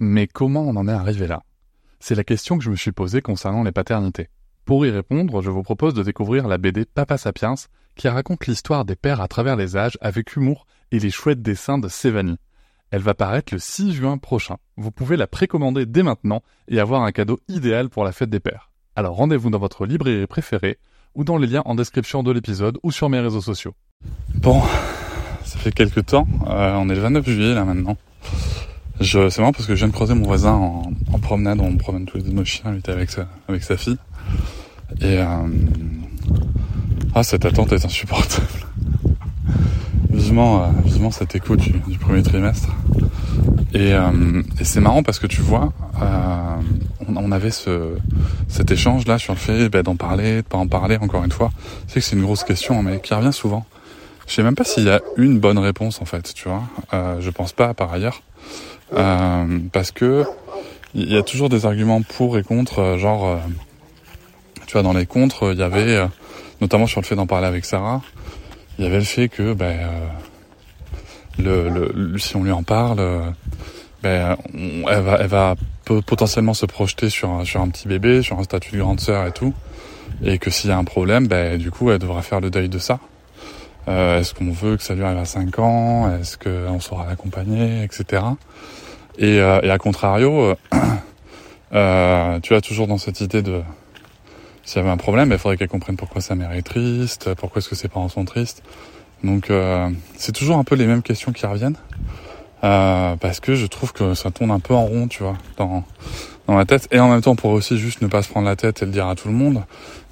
Mais comment on en est arrivé là? C'est la question que je me suis posée concernant les paternités. Pour y répondre, je vous propose de découvrir la BD Papa Sapiens, qui raconte l'histoire des pères à travers les âges avec humour et les chouettes dessins de Sévanie. Elle va paraître le 6 juin prochain. Vous pouvez la précommander dès maintenant et avoir un cadeau idéal pour la fête des pères. Alors rendez-vous dans votre librairie préférée ou dans les liens en description de l'épisode ou sur mes réseaux sociaux. Bon, ça fait quelques temps, euh, on est le 29 juillet là maintenant. Je, c'est marrant parce que je viens de croiser mon voisin en, en promenade, on promène tous les deux nos chiens, il était avec sa, avec sa fille. Et euh, ah, cette attente est insupportable. vivement, euh, vivement cet écho du, du premier trimestre. Et, euh, et c'est marrant parce que tu vois, euh, on, on, avait ce, cet échange là sur le fait bah, d'en parler, de pas en parler. Encore une fois, c'est que c'est une grosse question, mais qui revient souvent. Je sais même pas s'il y a une bonne réponse en fait, tu vois. Euh, je pense pas par ailleurs, euh, parce que il y a toujours des arguments pour et contre, euh, genre, euh, tu vois, dans les contre, il y avait, euh, notamment sur le fait d'en parler avec Sarah, il y avait le fait que, ben, le, le, si on lui en parle, ben, elle va, elle va potentiellement se projeter sur un, sur un petit bébé, sur un statut de grande sœur et tout, et que s'il y a un problème, ben, du coup, elle devra faire le deuil de ça. Euh, Est-ce qu'on veut que ça lui arrive à 5 ans? Est-ce qu'on saura l'accompagner, etc. Et, euh, et à contrario, euh, tu as toujours dans cette idée de s'il y avait un problème, il faudrait qu'elle comprenne pourquoi sa mère est triste, pourquoi est-ce que ses parents sont tristes. Donc euh, c'est toujours un peu les mêmes questions qui reviennent. Euh, parce que je trouve que ça tourne un peu en rond, tu vois, dans, dans la tête. Et en même temps, on pourrait aussi juste ne pas se prendre la tête et le dire à tout le monde.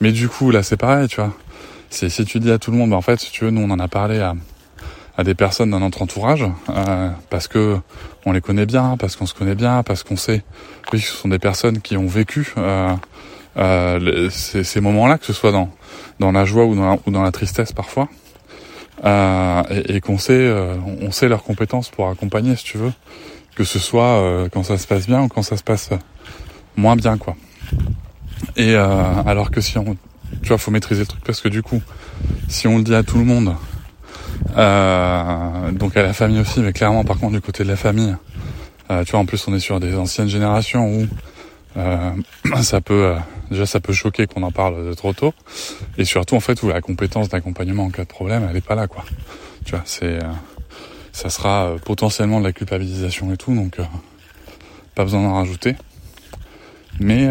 Mais du coup, là, c'est pareil, tu vois. C'est si tu dis à tout le monde, en fait, si tu veux, nous, on en a parlé à, des personnes dans notre entourage, euh, parce que on les connaît bien, parce qu'on se connaît bien, parce qu'on sait que ce sont des personnes qui ont vécu euh, euh, ces, moments-là, que ce soit dans la joie ou dans la, tristesse parfois. Et, et qu'on sait, on sait leurs compétences pour accompagner, si tu veux, que ce soit quand ça se passe bien ou quand ça se passe moins bien, quoi. Et alors que si on, tu vois, faut maîtriser le truc parce que du coup, si on le dit à tout le monde, donc à la famille aussi, mais clairement, par contre, du côté de la famille, tu vois, en plus, on est sur des anciennes générations où ça peut déjà ça peut choquer qu'on en parle de trop tôt. Et surtout en fait où la compétence d'accompagnement en cas de problème elle est pas là quoi. Tu vois c'est euh, ça sera euh, potentiellement de la culpabilisation et tout donc euh, pas besoin d'en rajouter. Mais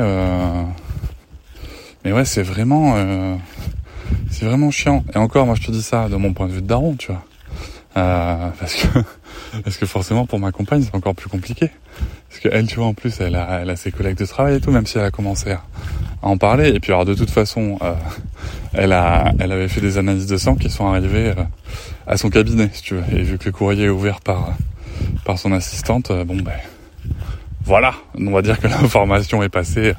mais ouais c'est vraiment c'est vraiment chiant. Et encore moi je te dis ça de mon point de vue de daron tu vois. Parce que parce que forcément pour ma compagne c'est encore plus compliqué. Parce que elle tu vois en plus elle a, elle a ses collègues de travail et tout même si elle a commencé à, à en parler. Et puis alors de toute façon euh, elle a elle avait fait des analyses de sang qui sont arrivées euh, à son cabinet si tu veux. Et vu que le courrier est ouvert par par son assistante euh, bon ben voilà. On va dire que l'information est passée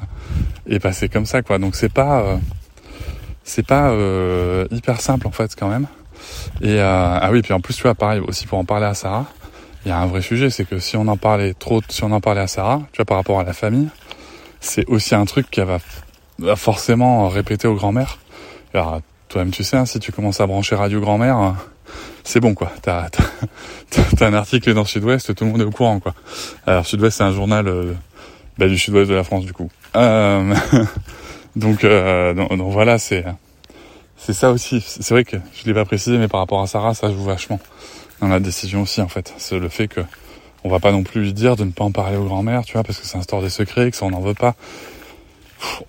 est passée comme ça quoi donc c'est pas c'est pas hyper simple en fait quand même et ah oui puis en plus tu vois pareil aussi pour en parler à Sarah il y a un vrai sujet, c'est que si on en parlait trop, si on en parlait à Sarah, tu vois, par rapport à la famille, c'est aussi un truc qu'elle va, forcément répéter aux grand-mères. Alors, toi-même, tu sais, hein, si tu commences à brancher Radio Grand-mère, c'est bon, quoi. T'as, as, un article dans Sud-Ouest, tout le monde est au courant, quoi. Alors, Sud-Ouest, c'est un journal euh, bah, du Sud-Ouest de la France, du coup. Euh, donc, euh, donc, donc, voilà, c'est c'est ça aussi. C'est vrai que je l'ai pas précisé, mais par rapport à Sarah, ça joue vachement dans la décision aussi en fait. C'est le fait que on va pas non plus lui dire de ne pas en parler aux grand-mères, tu vois, parce que ça instaure des secrets, que ça on n'en veut pas.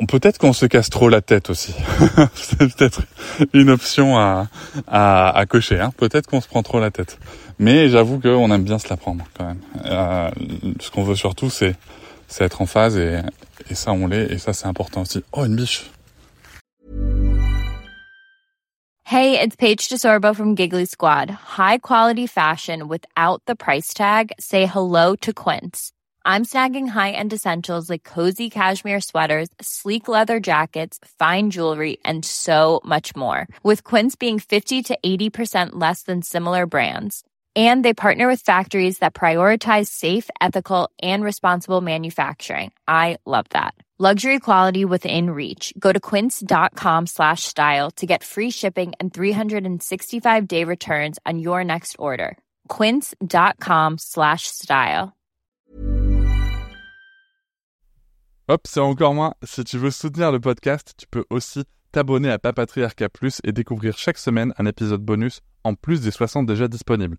Peut-être qu'on se casse trop la tête aussi. c'est peut-être une option à, à, à cocher. Hein. Peut-être qu'on se prend trop la tête. Mais j'avoue qu'on aime bien se la prendre quand même. Euh, ce qu'on veut surtout, c'est c'est être en phase et, et ça on l'est et ça c'est important aussi. Oh une biche. Hey, it's Paige DeSorbo from Giggly Squad. High quality fashion without the price tag. Say hello to Quince. I'm snagging high-end essentials like cozy cashmere sweaters, sleek leather jackets, fine jewelry, and so much more. With Quince being 50 to 80% less than similar brands. And they partner with factories that prioritize safe, ethical, and responsible manufacturing. I love that. Luxury quality within reach. Go to quince.com slash style to get free shipping and 365 day returns on your next order. Quince.com slash style. Hop, c'est encore moins. Si tu veux soutenir le podcast, tu peux aussi t'abonner à Papatriarca Plus et découvrir chaque semaine un épisode bonus en plus des 60 déjà disponibles.